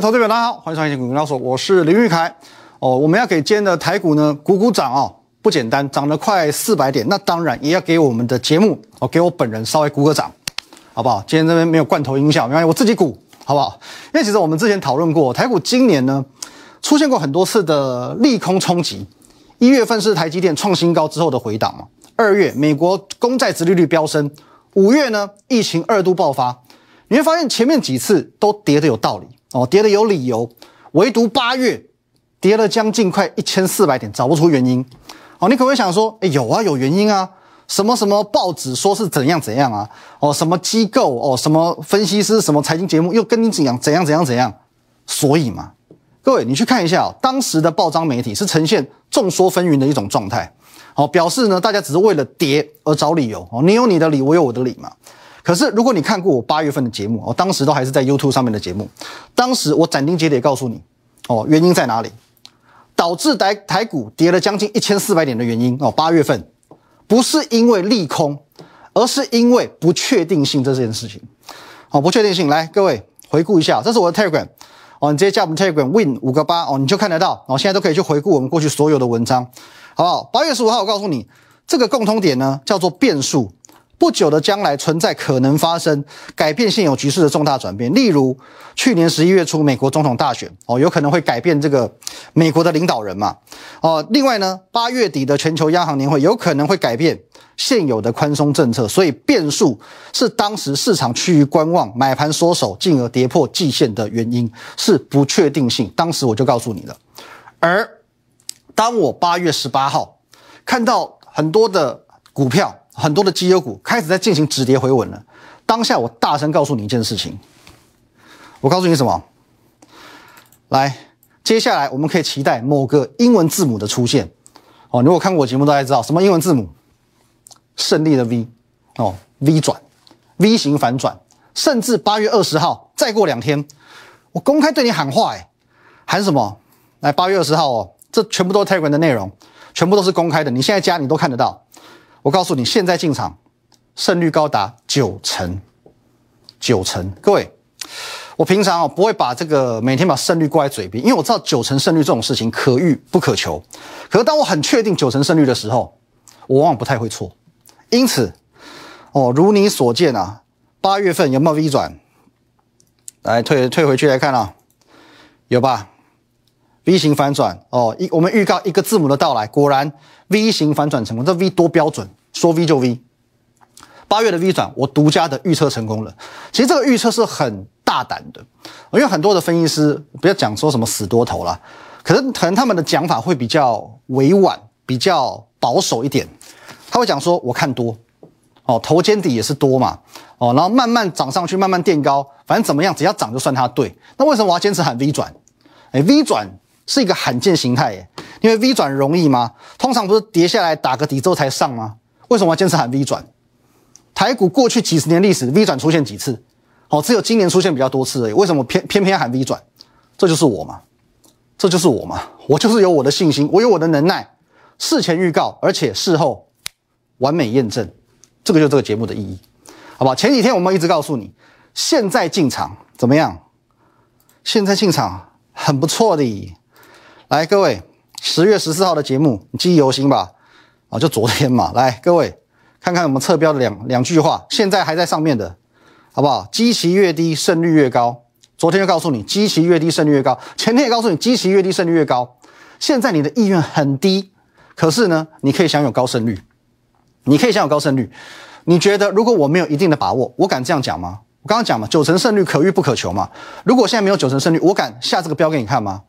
位投资者大家好，欢迎收看《股票说》，我是林玉凯。哦，我们要给今天的台股呢鼓鼓掌哦，不简单，涨了快四百点，那当然也要给我们的节目哦，给我本人稍微鼓个掌，好不好？今天这边没有罐头音效，没关系，我自己鼓，好不好？因为其实我们之前讨论过，台股今年呢出现过很多次的利空冲击。一月份是台积电创新高之后的回档嘛？二月美国公债殖利率飙升，五月呢疫情二度爆发，你会发现前面几次都跌得有道理哦，跌得有理由，唯独八月跌了将近快一千四百点，找不出原因。哦，你可不可以想说，哎，有啊，有原因啊，什么什么报纸说是怎样怎样啊？哦，什么机构哦，什么分析师，什么财经节目又跟你怎样怎样怎样怎样？所以嘛，各位你去看一下，当时的报章媒体是呈现众说纷纭的一种状态。哦，表示呢，大家只是为了跌而找理由。哦，你有你的理，我有我的理嘛。可是如果你看过我八月份的节目，哦，当时都还是在 YouTube 上面的节目，当时我斩钉截铁告诉你，哦，原因在哪里？导致台台股跌了将近一千四百点的原因，哦，八月份不是因为利空，而是因为不确定性这件事情。哦，不确定性，来各位回顾一下，这是我的 Telegram，哦，你直接加我们 Telegram Win 五个八，哦，你就看得到，哦，现在都可以去回顾我们过去所有的文章。好不好？八月十五号，我告诉你，这个共通点呢，叫做变数。不久的将来存在可能发生改变现有局势的重大转变，例如去年十一月初美国总统大选哦，有可能会改变这个美国的领导人嘛哦。另外呢，八月底的全球央行年会有可能会改变现有的宽松政策，所以变数是当时市场趋于观望、买盘缩手，进而跌破季线的原因是不确定性。当时我就告诉你了，而。当我八月十八号看到很多的股票、很多的绩优股开始在进行止跌回稳了，当下我大声告诉你一件事情，我告诉你什么？来，接下来我们可以期待某个英文字母的出现。哦，如果看过我节目，大家知道什么英文字母？胜利的 V，哦，V 转，V 型反转，甚至八月二十号，再过两天，我公开对你喊话，哎，喊什么？来，八月二十号哦。这全部都是 Telegram 的内容，全部都是公开的。你现在加你都看得到。我告诉你，现在进场胜率高达九成，九成。各位，我平常哦不会把这个每天把胜率挂在嘴边，因为我知道九成胜率这种事情可遇不可求。可是当我很确定九成胜率的时候，我往往不太会错。因此，哦，如你所见啊，八月份有没有 V 转？来退退回去来看啊，有吧？V 型反转哦，一我们预告一个字母的到来，果然 V 型反转成功。这 V 多标准，说 V 就 V。八月的 V 转，我独家的预测成功了。其实这个预测是很大胆的，因为很多的分析师不要讲说什么死多头了，可是可能他们的讲法会比较委婉，比较保守一点。他会讲说，我看多哦，头肩底也是多嘛哦，然后慢慢涨上去，慢慢垫高，反正怎么样，只要涨就算它对。那为什么我要坚持喊 V 转？哎，V 转。是一个罕见形态耶，因为 V 转容易吗？通常不是跌下来打个底之后才上吗？为什么要坚持喊 V 转？台股过去几十年历史，V 转出现几次？哦，只有今年出现比较多次而已。为什么偏偏偏喊 V 转？这就是我嘛，这就是我嘛，我就是有我的信心，我有我的能耐，事前预告，而且事后完美验证，这个就是这个节目的意义，好吧？前几天我们一直告诉你，现在进场怎么样？现在进场很不错的。来，各位，十月十四号的节目，你记忆犹新吧？啊，就昨天嘛。来，各位，看看我们测标的两两句话，现在还在上面的，好不好？基期越低，胜率越高。昨天就告诉你，基期越低，胜率越高。前天也告诉你，基期越低，胜率越高。现在你的意愿很低，可是呢，你可以享有高胜率，你可以享有高胜率。你觉得，如果我没有一定的把握，我敢这样讲吗？我刚刚讲嘛，九成胜率可遇不可求嘛。如果现在没有九成胜率，我敢下这个标给你看吗？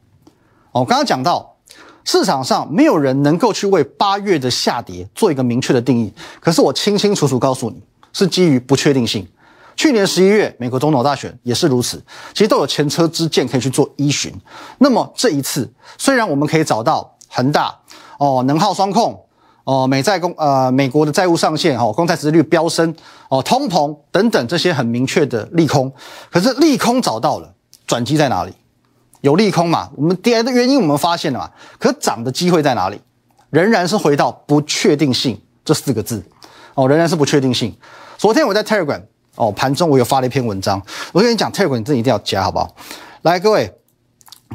哦，刚刚讲到市场上没有人能够去为八月的下跌做一个明确的定义，可是我清清楚楚告诉你，是基于不确定性。去年十一月美国总统大选也是如此，其实都有前车之鉴可以去做依循。那么这一次，虽然我们可以找到恒大哦，能耗双控哦，美债公呃美国的债务上限哦，公债殖率飙升哦，通膨等等这些很明确的利空，可是利空找到了，转机在哪里？有利空嘛？我们跌的原因我们发现了嘛？可涨的机会在哪里？仍然是回到不确定性这四个字哦，仍然是不确定性。昨天我在 Telegram 哦盘中我有发了一篇文章，我跟你讲 Telegram 你这一定要加好不好？来各位，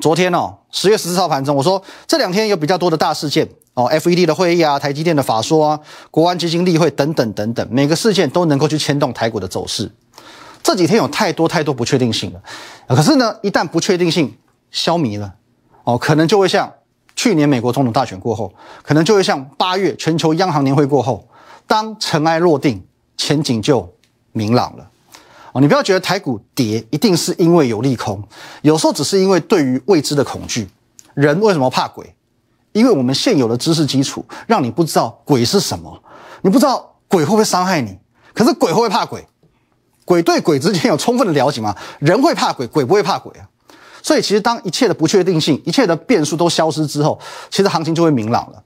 昨天哦，十月十四号盘中，我说这两天有比较多的大事件哦，FED 的会议啊，台积电的法说啊，国安基金例会等等等等，每个事件都能够去牵动台股的走势。这几天有太多太多不确定性了，可是呢，一旦不确定性消弭了，哦，可能就会像去年美国总统大选过后，可能就会像八月全球央行年会过后，当尘埃落定，前景就明朗了。哦，你不要觉得台股跌一定是因为有利空，有时候只是因为对于未知的恐惧。人为什么怕鬼？因为我们现有的知识基础让你不知道鬼是什么，你不知道鬼会不会伤害你。可是鬼会怕鬼？鬼对鬼之间有充分的了解吗？人会怕鬼，鬼不会怕鬼啊。所以其实当一切的不确定性、一切的变数都消失之后，其实行情就会明朗了。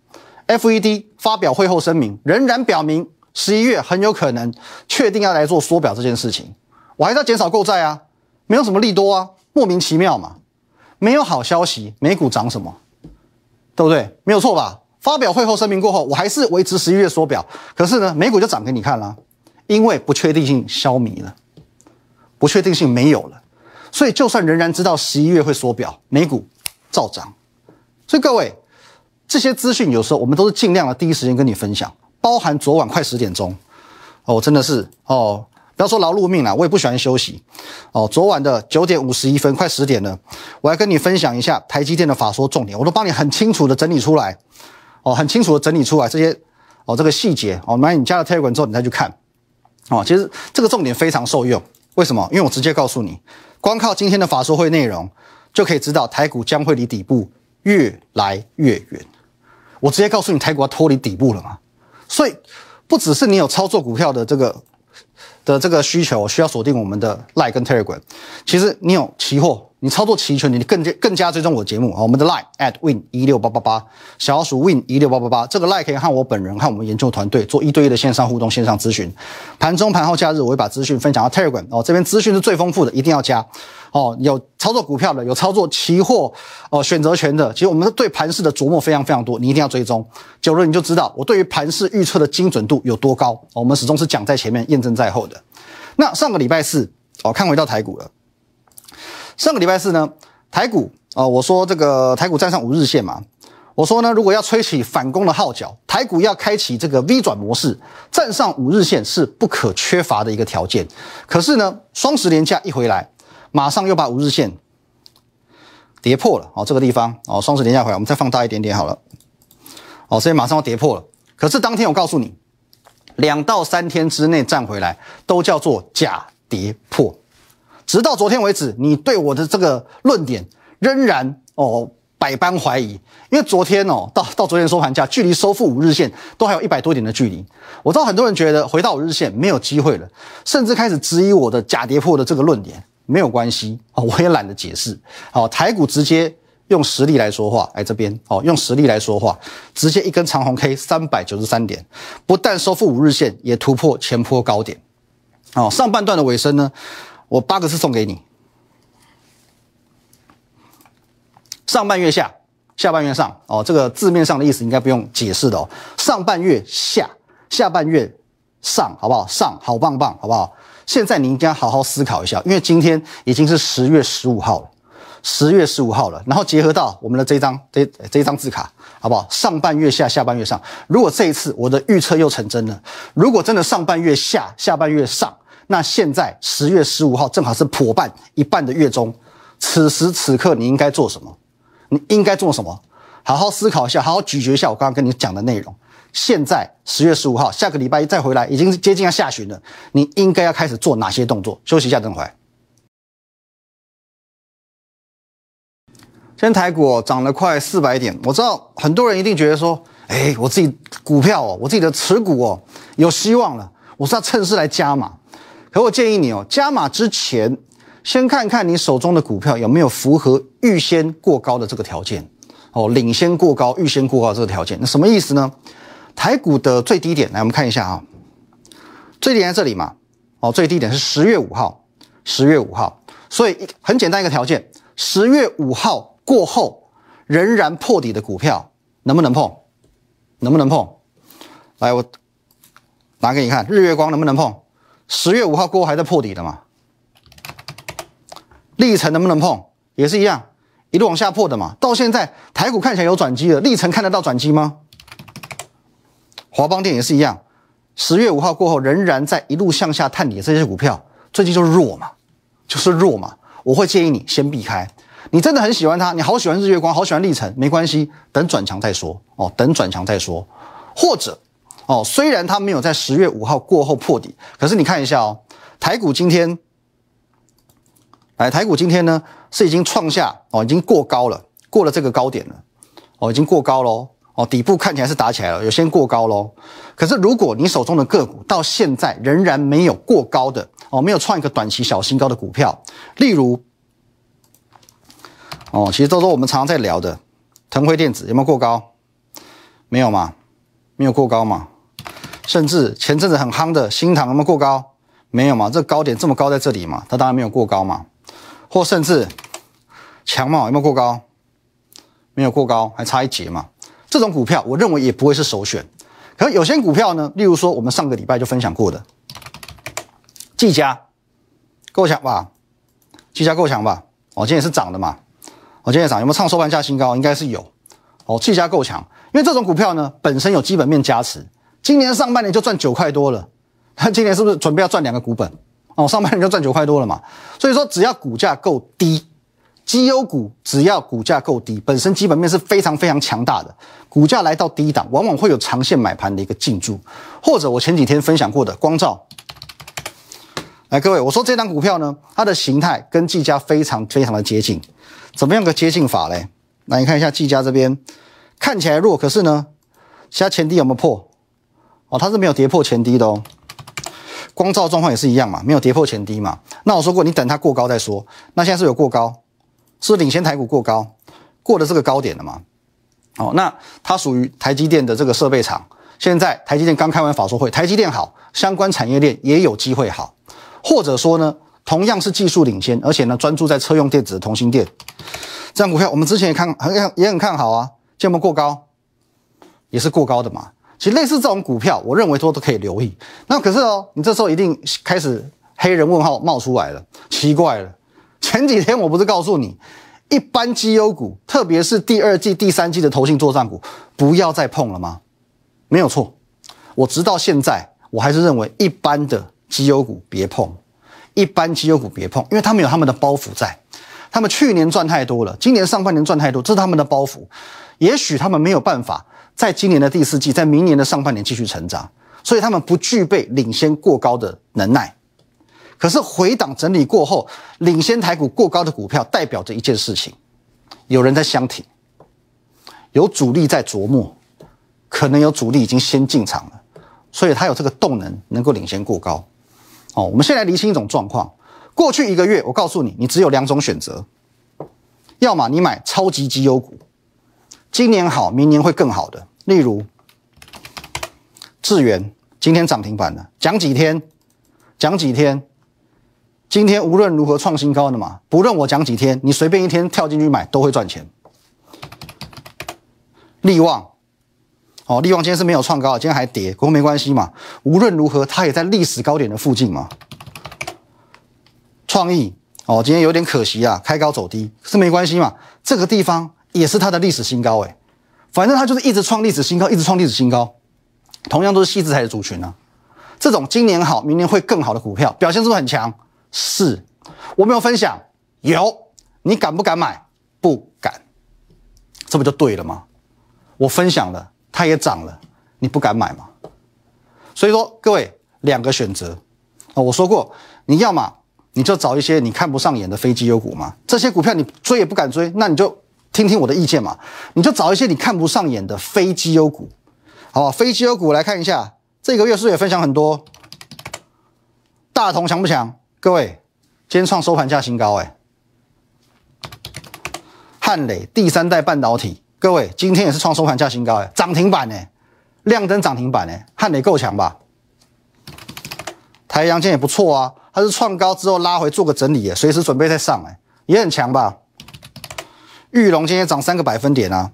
FED 发表会后声明，仍然表明十一月很有可能确定要来做缩表这件事情。我还在减少购债啊，没有什么利多啊，莫名其妙嘛，没有好消息，美股涨什么，对不对？没有错吧？发表会后声明过后，我还是维持十一月缩表，可是呢，美股就涨给你看了，因为不确定性消弭了，不确定性没有了，所以就算仍然知道十一月会缩表，美股照涨。所以各位，这些资讯有时候我们都是尽量的第一时间跟你分享，包含昨晚快十点钟，哦，真的是哦。不要说劳碌命了，我也不喜欢休息。哦，昨晚的九点五十一分，快十点了，我来跟你分享一下台积电的法说重点，我都帮你很清楚的整理出来。哦，很清楚的整理出来这些哦这个细节。哦，买你加了 Telegram 之后，你再去看。哦，其实这个重点非常受用。为什么？因为我直接告诉你，光靠今天的法说会内容，就可以知道台股将会离底部越来越远。我直接告诉你，台股要脱离底部了嘛？所以不只是你有操作股票的这个。的这个需求需要锁定我们的 Line 跟 Telegram。其实你有期货，你操作期权，你更加更加追踪我的节目啊。我们的 Line at win 一六八八八，小老鼠 win 一六八八八。这个 Line 可以和我本人和我们研究团队做一对一的线上互动、线上咨询。盘中、盘后、假日，我会把资讯分享到 Telegram 哦。这边资讯是最丰富的，一定要加哦。有操作股票的，有操作期货哦，选择权的。其实我们对盘市的琢磨非常非常多，你一定要追踪。久了你就知道我对于盘市预测的精准度有多高。我们始终是讲在前面，验证在后的。那上个礼拜四，哦，看回到台股了。上个礼拜四呢，台股啊，我说这个台股站上五日线嘛，我说呢，如果要吹起反攻的号角，台股要开启这个 V 转模式，站上五日线是不可缺乏的一个条件。可是呢，双十连假一回来，马上又把五日线跌破了。哦，这个地方哦，双十连假回来，我们再放大一点点好了。哦，所以马上要跌破了。可是当天我告诉你。两到三天之内站回来，都叫做假跌破。直到昨天为止，你对我的这个论点仍然哦百般怀疑，因为昨天哦到到昨天收盘价，距离收复五日线都还有一百多点的距离。我知道很多人觉得回到五日线没有机会了，甚至开始质疑我的假跌破的这个论点。没有关系哦，我也懒得解释。好，台股直接。用实力来说话，哎，这边哦，用实力来说话，直接一根长红 K 三百九十三点，不但收复五日线，也突破前坡高点。哦，上半段的尾声呢，我八个字送给你：上半月下，下半月上。哦，这个字面上的意思应该不用解释的哦。上半月下，下半月上，好不好？上，好棒棒，好不好？现在你应该好好思考一下，因为今天已经是十月十五号了。十月十五号了，然后结合到我们的这张这这张字卡，好不好？上半月下，下半月上。如果这一次我的预测又成真了，如果真的上半月下，下半月上，那现在十月十五号正好是破半一半的月中，此时此刻你应该做什么？你应该做什么？好好思考一下，好好咀嚼一下我刚刚跟你讲的内容。现在十月十五号，下个礼拜一再回来，已经接近要下旬了，你应该要开始做哪些动作？休息一下，等会。今天台股涨了快四百点，我知道很多人一定觉得说，哎，我自己股票哦，我自己的持股哦，有希望了，我是要趁势来加码。可我建议你哦，加码之前，先看看你手中的股票有没有符合预先过高的这个条件哦，领先过高、预先过高这个条件。那什么意思呢？台股的最低点，来我们看一下啊，最低点在这里嘛，哦，最低点是十月五号，十月五号，所以很简单一个条件，十月五号。过后仍然破底的股票能不能碰？能不能碰？来，我拿给你看，日月光能不能碰？十月五号过后还在破底的嘛？历程能不能碰？也是一样，一路往下破的嘛，到现在台股看起来有转机了，历程看得到转机吗？华邦电也是一样，十月五号过后仍然在一路向下探底，这些股票最近就是弱嘛，就是弱嘛，我会建议你先避开。你真的很喜欢它，你好喜欢日月光，好喜欢历程，没关系，等转强再说哦，等转强再说，或者哦，虽然它没有在十月五号过后破底，可是你看一下哦，台股今天，来台股今天呢是已经创下哦，已经过高了，过了这个高点了，哦，已经过高喽。哦，底部看起来是打起来了，有先过高喽。可是如果你手中的个股到现在仍然没有过高的哦，没有创一个短期小新高的股票，例如哦，其实都是我们常常在聊的腾辉电子有没有过高？没有嘛？没有过高嘛？甚至前阵子很夯的新塘有没有过高？没有嘛？这高点这么高在这里嘛？它当然没有过高嘛。或甚至强茂有没有过高？没有过高，还差一截嘛。这种股票，我认为也不会是首选。可有些股票呢，例如说我们上个礼拜就分享过的，技嘉够强吧？技嘉够强吧？哦，今天也是涨的嘛。哦，今天涨有没有创收盘价新高？应该是有。哦，技嘉够强，因为这种股票呢本身有基本面加持，今年上半年就赚九块多了。那今年是不是准备要赚两个股本？哦，上半年就赚九块多了嘛。所以说，只要股价够低。绩优股只要股价够低，本身基本面是非常非常强大的，股价来到低档，往往会有长线买盘的一个进驻，或者我前几天分享过的光照，来各位，我说这张股票呢，它的形态跟技嘉非常非常的接近，怎么样个接近法嘞？那你看一下技嘉这边看起来弱，可是呢，其他前低有没有破？哦，它是没有跌破前低的哦。光照状况也是一样嘛，没有跌破前低嘛。那我说过，你等它过高再说。那现在是有过高。是领先台股过高，过了这个高点了嘛？哦，那它属于台积电的这个设备厂。现在台积电刚开完法说会，台积电好，相关产业链也有机会好，或者说呢，同样是技术领先，而且呢专注在车用电子的同心电，这样股票我们之前也看很也很看好啊，见不过高，也是过高的嘛。其实类似这种股票，我认为说都可以留意。那可是哦，你这时候一定开始黑人问号冒出来了，奇怪了。前几天我不是告诉你，一般绩优股，特别是第二季、第三季的投信作战股，不要再碰了吗？没有错，我直到现在我还是认为一般的绩优股别碰，一般绩优股别碰，因为他们有他们的包袱在，他们去年赚太多了，今年上半年赚太多，这是他们的包袱，也许他们没有办法在今年的第四季，在明年的上半年继续成长，所以他们不具备领先过高的能耐。可是回档整理过后，领先台股过高的股票，代表着一件事情：有人在相挺，有主力在琢磨，可能有主力已经先进场了，所以它有这个动能，能够领先过高。哦，我们先来厘清一种状况：过去一个月，我告诉你，你只有两种选择，要么你买超级绩优股，今年好，明年会更好的，例如智源今天涨停板了，讲几天，讲几天。今天无论如何创新高的嘛，不论我讲几天，你随便一天跳进去买都会赚钱。利旺，哦，利旺今天是没有创高，今天还跌，不过没关系嘛，无论如何它也在历史高点的附近嘛。创意，哦，今天有点可惜啊，开高走低，是没关系嘛，这个地方也是它的历史新高哎，反正它就是一直创历史新高，一直创历史新高，同样都是细字台的族群啊，这种今年好，明年会更好的股票，表现是不是很强？是，我没有分享，有，你敢不敢买？不敢，这不就对了吗？我分享了，它也涨了，你不敢买吗？所以说，各位两个选择。啊，我说过，你要么你就找一些你看不上眼的非绩优股嘛，这些股票你追也不敢追，那你就听听我的意见嘛，你就找一些你看不上眼的非绩优股，好？非绩优股来看一下，这个月是不是也分享很多？大同强不强？各位，今天创收盘价新高哎！汉磊第三代半导体，各位今天也是创收盘价新高哎，涨停板哎，亮灯涨停板哎，汉磊够强吧？台阳今天也不错啊，它是创高之后拉回做个整理哎，随时准备再上哎，也很强吧？玉龙今天涨三个百分点啊，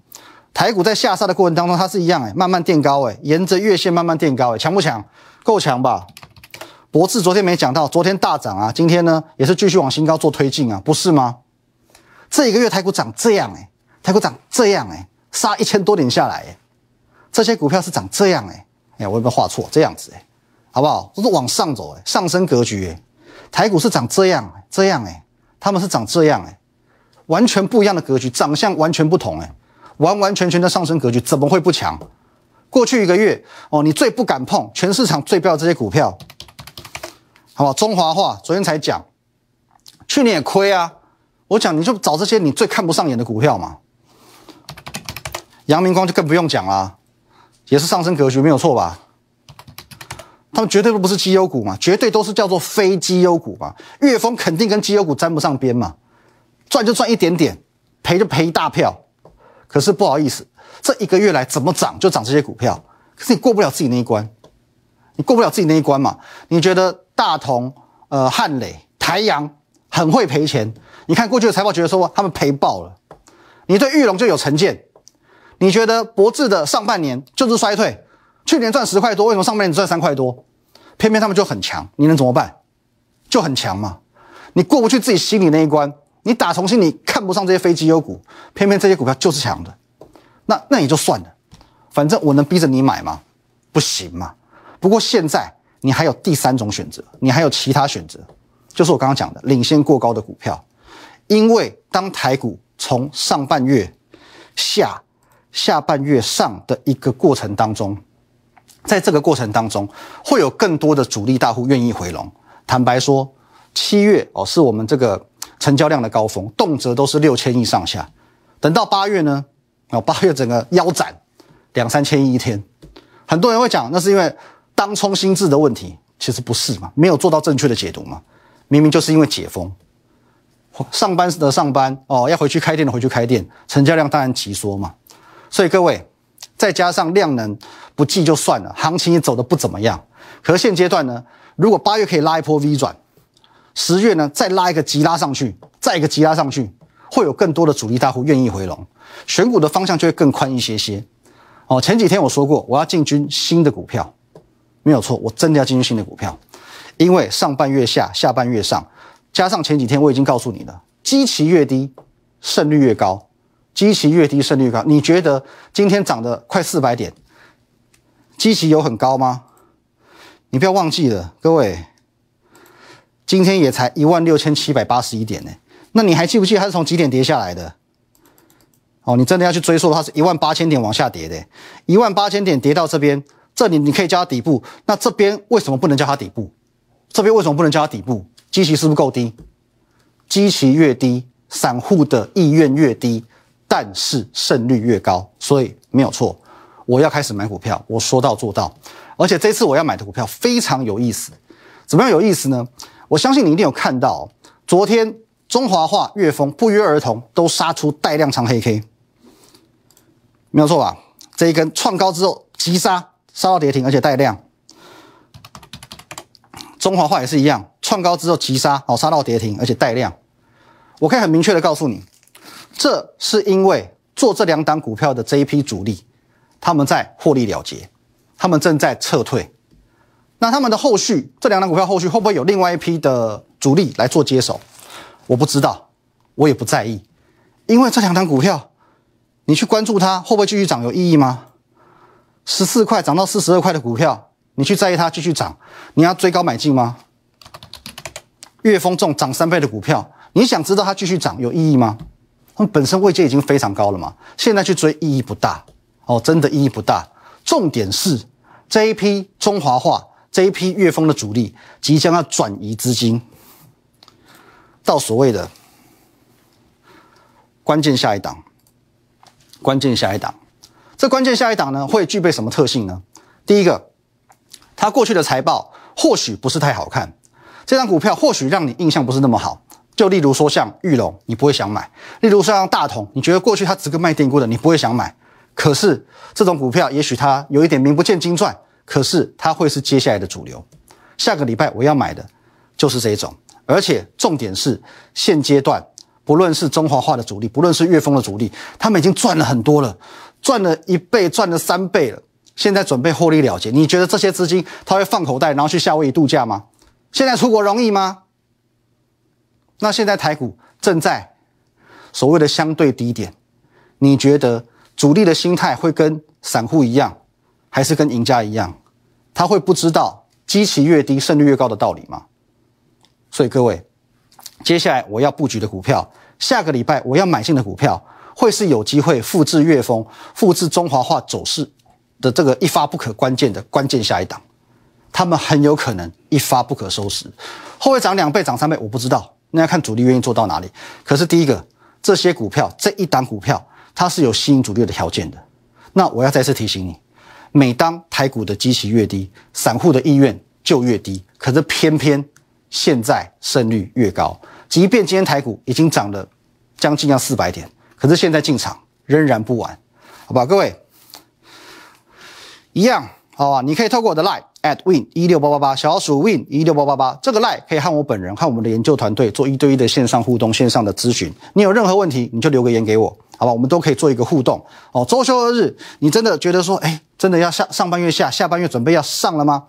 台股在下杀的过程当中，它是一样哎，慢慢垫高哎，沿着月线慢慢垫高哎，强不强？够强吧？博智昨天没讲到，昨天大涨啊，今天呢也是继续往新高做推进啊，不是吗？这一个月台股涨这样哎，台股涨这样哎，杀一千多点下来哎，这些股票是涨这样哎，哎，我有没有画错？这样子哎，好不好？都是往上走哎，上升格局哎，台股是长这样这样哎，他们是长这样哎，完全不一样的格局，长相完全不同哎，完完全全的上升格局，怎么会不强？过去一个月哦，你最不敢碰，全市场最标这些股票，好不好？中华化昨天才讲，去年也亏啊。我讲你就找这些你最看不上眼的股票嘛。阳明光就更不用讲啦，也是上升格局没有错吧？他们绝对都不是绩优股嘛，绝对都是叫做非绩优股嘛。岳峰肯定跟绩优股沾不上边嘛，赚就赚一点点，赔就赔一大票。可是不好意思，这一个月来怎么涨就涨这些股票，可是你过不了自己那一关，你过不了自己那一关嘛？你觉得大同、呃汉磊、台阳很会赔钱？你看过去的财报，觉得说他们赔爆了。你对玉龙就有成见，你觉得博智的上半年就是衰退，去年赚十块多，为什么上半年赚三块多？偏偏他们就很强，你能怎么办？就很强嘛。你过不去自己心里那一关，你打从心里看不上这些非绩优股，偏偏这些股票就是强的，那那也就算了，反正我能逼着你买吗？不行嘛。不过现在你还有第三种选择，你还有其他选择，就是我刚刚讲的领先过高的股票。因为当台股从上半月下、下半月上的一个过程当中，在这个过程当中，会有更多的主力大户愿意回笼。坦白说，七月哦是我们这个成交量的高峰，动辄都是六千亿上下。等到八月呢，哦八月整个腰斩两三千亿一天，很多人会讲那是因为当冲心智的问题，其实不是嘛，没有做到正确的解读嘛，明明就是因为解封。上班的上班哦，要回去开店的回去开店，成交量当然急缩嘛。所以各位，再加上量能不济就算了，行情也走得不怎么样。可是现阶段呢，如果八月可以拉一波 V 转，十月呢再拉一个急拉上去，再一个急拉上去，会有更多的主力大户愿意回笼，选股的方向就会更宽一些些。哦，前几天我说过，我要进军新的股票，没有错，我真的要进军新的股票，因为上半月下，下半月上。加上前几天我已经告诉你了，基期越低，胜率越高。基期越低，胜率越高。你觉得今天涨的快四百点，基期有很高吗？你不要忘记了，各位，今天也才一万六千七百八十一点呢。那你还记不记得它是从几点跌下来的？哦，你真的要去追溯的话，是一万八千点往下跌的，一万八千点跌到这边，这里你可以叫它底部。那这边为什么不能叫它底部？这边为什么不能叫它底部？基期是不是够低？基期越低，散户的意愿越低，但是胜率越高，所以没有错。我要开始买股票，我说到做到。而且这次我要买的股票非常有意思，怎么样有意思呢？我相信你一定有看到，昨天中华化、粤丰不约而同都杀出带量长黑 K，没有错吧？这一根创高之后急杀，杀到跌停，而且带量。中华化也是一样。创高之后急杀，哦，杀到跌停，而且带量。我可以很明确的告诉你，这是因为做这两档股票的这一批主力，他们在获利了结，他们正在撤退。那他们的后续，这两档股票后续会不会有另外一批的主力来做接手？我不知道，我也不在意，因为这两档股票，你去关注它会不会继续涨有意义吗？十四块涨到四十二块的股票，你去在意它继续涨，你要追高买进吗？岳峰重涨三倍的股票，你想知道它继续涨有意义吗？它们本身位阶已经非常高了嘛，现在去追意义不大哦，真的意义不大。重点是这一批中华化、这一批月峰的主力即将要转移资金到所谓的关键下一档。关键下一档，这关键下一档呢会具备什么特性呢？第一个，它过去的财报或许不是太好看。这张股票或许让你印象不是那么好，就例如说像玉龙，你不会想买；例如说像大同，你觉得过去它只个卖电锅的，你不会想买。可是这种股票，也许它有一点名不见经传，可是它会是接下来的主流。下个礼拜我要买的就是这一种，而且重点是现阶段，不论是中华化的主力，不论是粤丰的主力，他们已经赚了很多了，赚了一倍，赚了三倍了，现在准备获利了结。你觉得这些资金他会放口袋，然后去夏威夷度假吗？现在出国容易吗？那现在台股正在所谓的相对低点，你觉得主力的心态会跟散户一样，还是跟赢家一样？他会不知道基期越低胜率越高的道理吗？所以各位，接下来我要布局的股票，下个礼拜我要买进的股票，会是有机会复制月丰、复制中华化走势的这个一发不可关键的关键下一档，他们很有可能一发不可收拾，后会涨两倍、涨三倍？我不知道，那要看主力愿意做到哪里。可是第一个，这些股票这一档股票，它是有吸引主力的条件的。那我要再次提醒你。每当台股的基期越低，散户的意愿就越低。可是偏偏现在胜率越高，即便今天台股已经涨了将近要四百点，可是现在进场仍然不晚，好吧？各位，一样好吧？你可以透过我的 line at win 一六八八八小鼠 win 一六八八八这个 line 可以和我本人和我们的研究团队做一对一的线上互动、线上的咨询。你有任何问题，你就留个言给我。好吧，我们都可以做一个互动哦。周休二日，你真的觉得说，哎，真的要下上半月下，下半月准备要上了吗？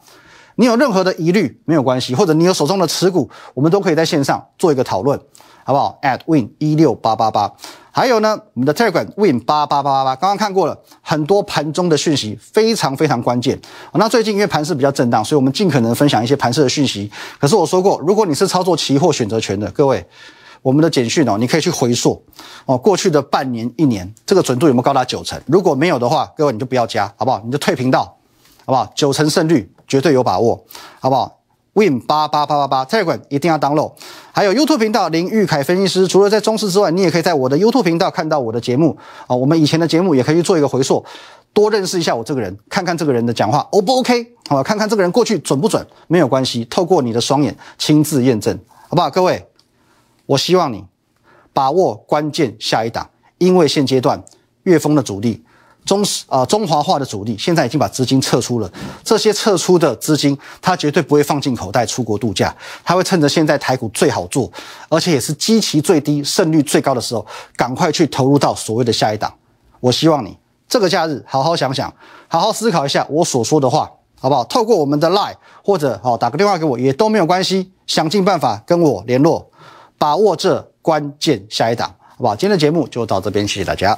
你有任何的疑虑没有关系，或者你有手中的持股，我们都可以在线上做一个讨论，好不好？at win 一六八八八，还有呢，我们的 Telegram win 八八八八八，刚刚看过了很多盘中的讯息，非常非常关键。那最近因为盘势比较震荡，所以我们尽可能分享一些盘势的讯息。可是我说过，如果你是操作期货选择权的各位。我们的简讯哦，你可以去回溯哦，过去的半年、一年，这个准度有没有高达九成？如果没有的话，各位你就不要加，好不好？你就退频道，好不好？九成胜率绝对有把握，好不好？Win 八八八八八，Telegram 一定要 download。还有 YouTube 频道林玉凯分析师，除了在中视之外，你也可以在我的 YouTube 频道看到我的节目啊。我们以前的节目也可以做一个回溯，多认识一下我这个人，看看这个人的讲话 O 不 OK？好吧，看看这个人过去准不准？没有关系，透过你的双眼亲自验证，好不好？各位。我希望你把握关键下一档，因为现阶段粤丰的主力、中啊中华化的主力现在已经把资金撤出了。这些撤出的资金，他绝对不会放进口袋出国度假，他会趁着现在台股最好做，而且也是基期最低、胜率最高的时候，赶快去投入到所谓的下一档。我希望你这个假日好好想想，好好思考一下我所说的话，好不好？透过我们的 Line 或者哦打个电话给我也都没有关系，想尽办法跟我联络。把握这关键下一档，好不好？今天的节目就到这边，谢谢大家。